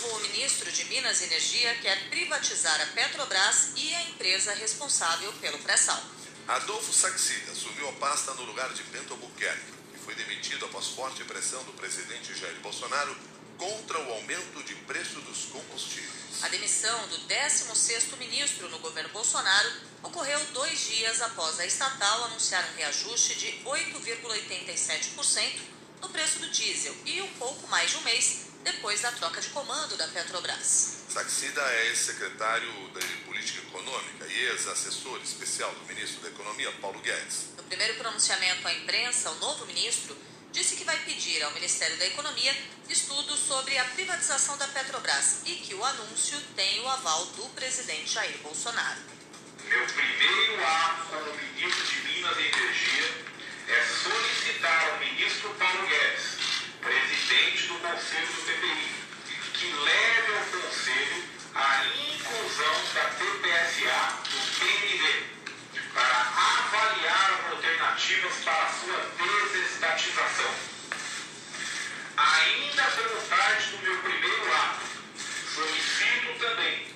novo ministro de Minas e Energia quer privatizar a Petrobras e a empresa responsável pelo pré-sal. Adolfo Saxida assumiu a pasta no lugar de Bento Albuquerque, que foi demitido após forte pressão do presidente Jair Bolsonaro contra o aumento de preço dos combustíveis. A demissão do 16º ministro no governo Bolsonaro ocorreu dois dias após a estatal anunciar um reajuste de 8,87% no preço do diesel e um pouco mais de um mês depois da troca de comando da Petrobras. Saxida é ex-secretário de Política Econômica e ex-assessor especial do ministro da Economia, Paulo Guedes. No primeiro pronunciamento à imprensa, o novo ministro disse que vai pedir ao Ministério da Economia estudos sobre a privatização da Petrobras e que o anúncio tem o aval do presidente Jair Bolsonaro. Meu primeiro ato como ministro de Minas e Energia é solicitar ao ministro Paulo Guedes, presidente do Conselho do TPI, que leve ao Conselho a inclusão da TPSA no PND para avaliar alternativas para a sua desestatização. Ainda como parte do meu primeiro ato, solicito também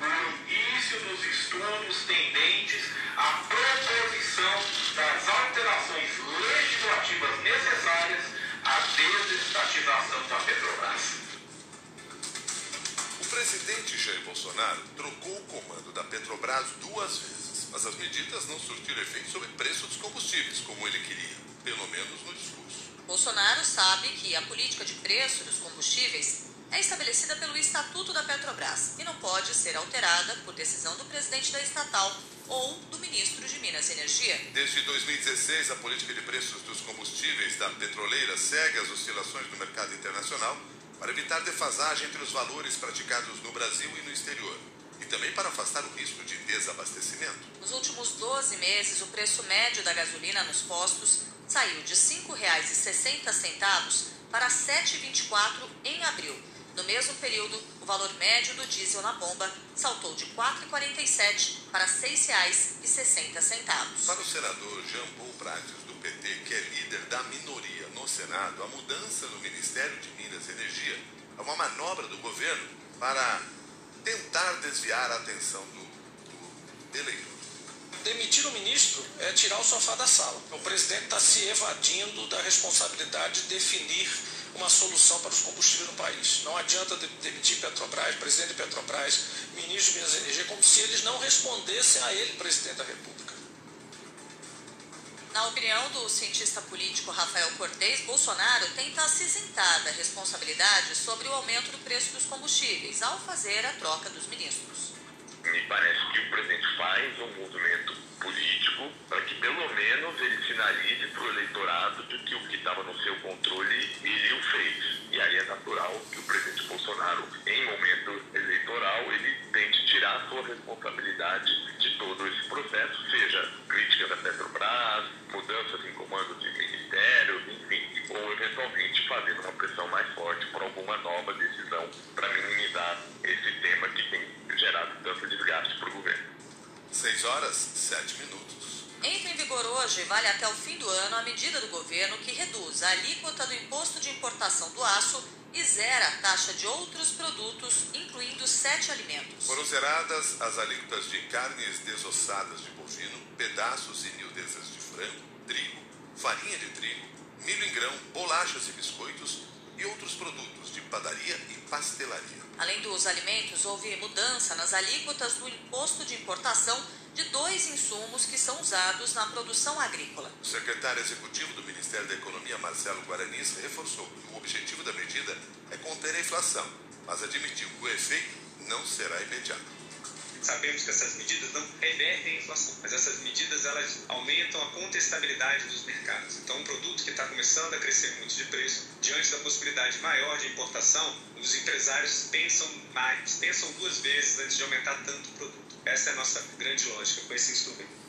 o início dos estudos tendentes à proposição das alterações legislativas necessárias à desestatização da Petrobras. O presidente Jair Bolsonaro trocou o comando da Petrobras duas vezes, mas as medidas não surtiram efeito sobre o preço dos combustíveis, como ele queria, pelo menos no discurso. Bolsonaro sabe que a política de preço dos combustíveis é estabelecida pelo Estatuto da Petrobras e não pode ser alterada por decisão do presidente da estatal ou do ministro de Minas e Energia. Desde 2016, a política de preços dos combustíveis da petroleira segue as oscilações do mercado internacional para evitar defasagem entre os valores praticados no Brasil e no exterior e também para afastar o risco de desabastecimento. Nos últimos 12 meses, o preço médio da gasolina nos postos saiu de R$ 5,60 para R$ 7,24 em abril. No mesmo período, o valor médio do diesel na bomba saltou de R$ 4,47 para R$ 6,60. Para o senador Jean Paul Prates, do PT, que é líder da minoria no Senado, a mudança no Ministério de Minas e Energia é uma manobra do governo para tentar desviar a atenção do, do eleitor. Demitir o ministro é tirar o sofá da sala. O presidente está se evadindo da responsabilidade de definir uma solução para os combustíveis no país. Não adianta demitir Petrobras, presidente de Petrobras, ministro de Minas e Energia, como se eles não respondessem a ele, presidente da República. Na opinião do cientista político Rafael Cortez, Bolsonaro tenta se isentar da responsabilidade sobre o aumento do preço dos combustíveis ao fazer a troca dos ministros. Me parece que o presidente faz um movimento político pelo menos ele sinalize para o eleitorado de que o que estava no seu controle ele o fez. E aí é natural que o presidente Bolsonaro, em momento eleitoral, ele tente tirar a sua responsabilidade de todo esse processo, seja crítica da Petrobras, zera a taxa de outros produtos, incluindo sete alimentos. Foram zeradas as alíquotas de carnes desossadas de bovino, pedaços e miudezas de frango, trigo, farinha de trigo, milho em grão, bolachas e biscoitos e outros produtos de padaria e pastelaria. Além dos alimentos, houve mudança nas alíquotas do imposto de importação de dois insumos que são usados na produção agrícola. O secretário executivo do Ministério da Economia, Marcelo Guaranis, reforçou que o objetivo da medida é conter a inflação, mas admitiu que o efeito não será imediato. Sabemos que essas medidas não revertem a inflação, mas essas medidas elas aumentam a contestabilidade dos mercados. Então, um produto que está começando a crescer muito de preço, diante da possibilidade maior de importação, os empresários pensam mais, pensam duas vezes antes de aumentar tanto o produto. Essa é a nossa grande lógica com esse instrumento.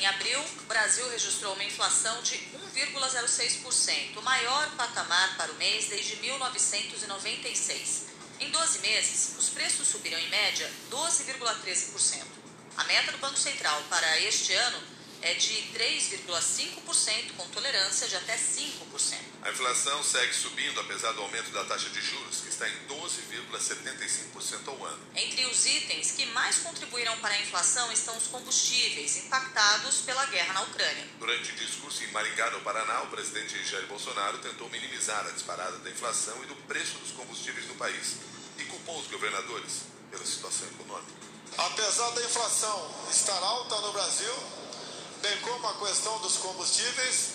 Em abril, o Brasil registrou uma inflação de 1,06%, o maior patamar para o mês desde 1996. Em 12 meses, os preços subiram em média 12,13%. A meta do Banco Central para este ano é de 3,5%, com tolerância de até 5%. A inflação segue subindo apesar do aumento da taxa de juros, está em 12,75% ao ano. Entre os itens que mais contribuíram para a inflação estão os combustíveis, impactados pela guerra na Ucrânia. Durante discurso em Maringá, no Paraná, o presidente Jair Bolsonaro tentou minimizar a disparada da inflação e do preço dos combustíveis no país e culpou os governadores pela situação econômica. Apesar da inflação estar alta no Brasil, bem como a questão dos combustíveis,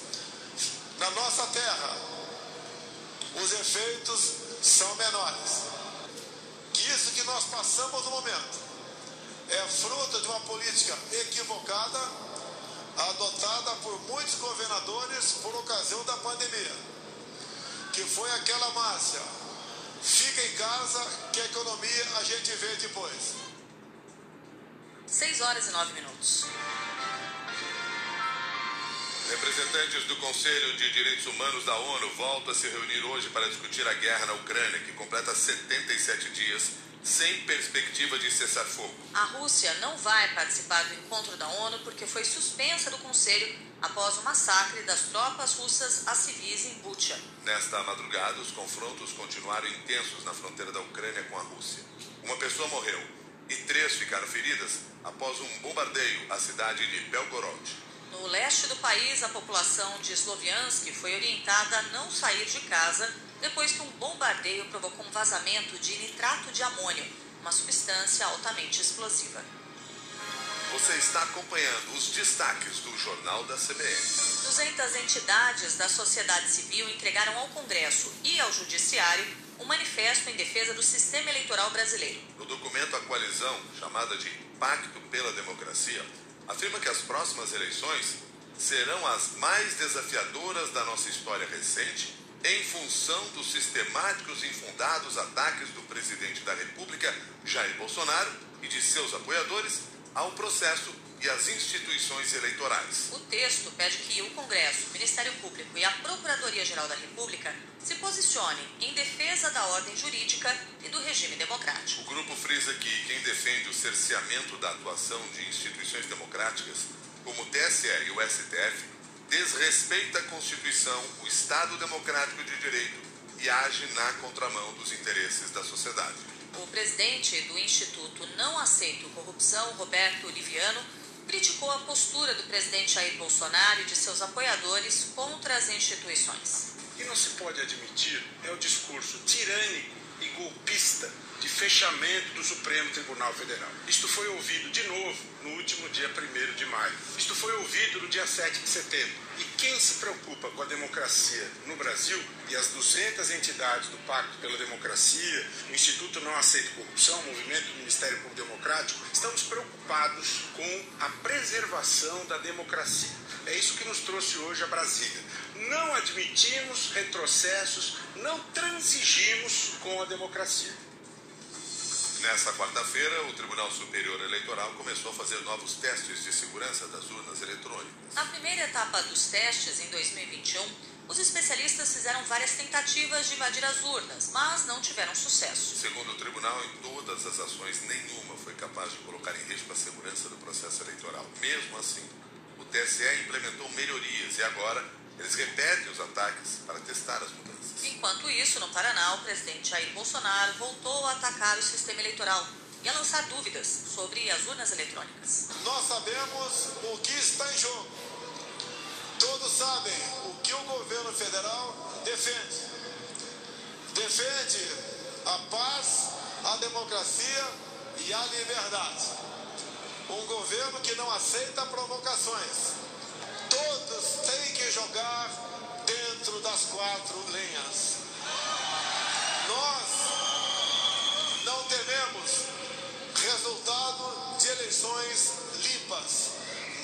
na nossa terra, efeitos são menores. Que isso que nós passamos no momento é fruto de uma política equivocada adotada por muitos governadores por ocasião da pandemia, que foi aquela máxima: fica em casa que a economia a gente vê depois. 6 horas e 9 minutos. Representantes do Conselho de Direitos Humanos da ONU voltam a se reunir hoje para discutir a guerra na Ucrânia, que completa 77 dias sem perspectiva de cessar fogo. A Rússia não vai participar do encontro da ONU porque foi suspensa do Conselho após o massacre das tropas russas a civis em Bucha. Nesta madrugada, os confrontos continuaram intensos na fronteira da Ucrânia com a Rússia. Uma pessoa morreu e três ficaram feridas após um bombardeio à cidade de Belgorod. No leste do país, a população de Sloviansk foi orientada a não sair de casa depois que um bombardeio provocou um vazamento de nitrato de amônio, uma substância altamente explosiva. Você está acompanhando os destaques do Jornal da CBN. 200 entidades da sociedade civil entregaram ao Congresso e ao Judiciário um manifesto em defesa do sistema eleitoral brasileiro. No documento, a coalizão, chamada de Pacto pela Democracia, afirma que as próximas eleições serão as mais desafiadoras da nossa história recente em função dos sistemáticos e infundados ataques do presidente da República, Jair Bolsonaro, e de seus apoiadores ao processo e às instituições eleitorais. O texto pede que o Congresso, o Ministério Público e a Procuradoria-Geral da República se posicionem em defesa da ordem jurídica e do regime democrático. O grupo frisa que quem defende o cerceamento da atuação de instituições democráticas, como o TSE e o STF, desrespeita a Constituição, o Estado Democrático de Direito e age na contramão dos interesses da sociedade. O presidente do Instituto Não Aceito Corrupção, Roberto Oliviano, criticou a postura do presidente Jair Bolsonaro e de seus apoiadores contra as instituições. O que não se pode admitir é o discurso tirânico e golpista de fechamento do Supremo Tribunal Federal. Isto foi ouvido de novo no último dia 1 de maio. Isto foi ouvido no dia 7 de setembro. Quem se preocupa com a democracia no Brasil e as 200 entidades do Pacto pela Democracia, o Instituto Não Aceita Corrupção, o Movimento do Ministério Público Democrático, estamos preocupados com a preservação da democracia. É isso que nos trouxe hoje a Brasília. Não admitimos retrocessos, não transigimos com a democracia. Nessa quarta-feira, o Tribunal Superior Eleitoral começou a fazer novos testes de segurança das urnas eletrônicas. Na primeira etapa dos testes, em 2021, os especialistas fizeram várias tentativas de invadir as urnas, mas não tiveram sucesso. Segundo o tribunal, em todas as ações, nenhuma foi capaz de colocar em risco a segurança do processo eleitoral. Mesmo assim, o TSE implementou melhorias e agora eles repetem os ataques para testar as mudanças. Enquanto isso, no Paraná, o presidente Jair Bolsonaro voltou a atacar o sistema eleitoral e a lançar dúvidas sobre as urnas eletrônicas. Nós sabemos o que está em jogo. Todos sabem o que o governo federal defende. Defende a paz, a democracia e a liberdade. Um governo que não aceita provocações. Jogar dentro das quatro linhas. Nós não tememos resultado de eleições limpas.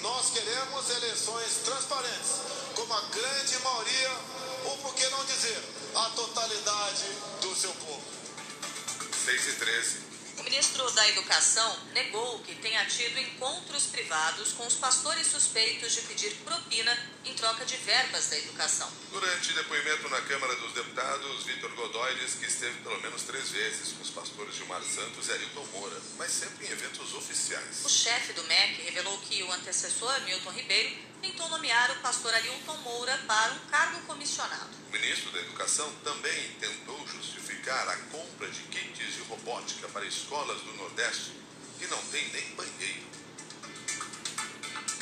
Nós queremos eleições transparentes, como a grande maioria, ou por que não dizer, a totalidade do seu povo. 6 e 13. O ministro da Educação negou que tenha tido encontros privados com os pastores suspeitos de pedir propina em troca de verbas da educação. Durante depoimento na Câmara dos Deputados, Vitor Godoy diz que esteve pelo menos três vezes com os pastores Gilmar Santos e Arilton Moura, mas sempre em eventos oficiais. O chefe do MEC revelou que o antecessor, Milton Ribeiro, tentou nomear o pastor Arilton Moura para um cargo comissionado. O ministro da Educação também tentou justificar a compra de kits de robótica para escolas do Nordeste que não tem nem banheiro.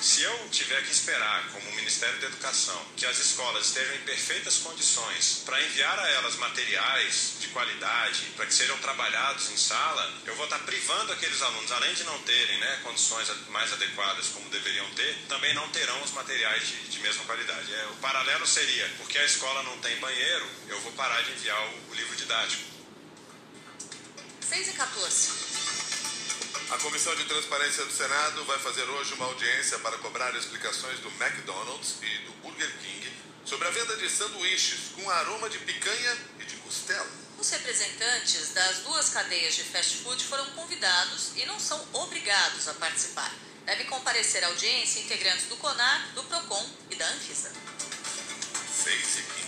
Se eu tiver que esperar, como Ministério da Educação, que as escolas estejam em perfeitas condições para enviar a elas materiais de qualidade, para que sejam trabalhados em sala, eu vou estar privando aqueles alunos, além de não terem né, condições mais adequadas como deveriam ter, também não terão os materiais de, de mesma qualidade. É, o paralelo seria, porque a escola não tem banheiro, eu vou parar de enviar o, o livro didático. 6 e 14. A Comissão de Transparência do Senado vai fazer hoje uma audiência para cobrar explicações do McDonald's e do Burger King sobre a venda de sanduíches com aroma de picanha e de costela. Os representantes das duas cadeias de fast food foram convidados e não são obrigados a participar. Devem comparecer à audiência integrantes do CONAR, do PROCON e da Anvisa. 6 e 15.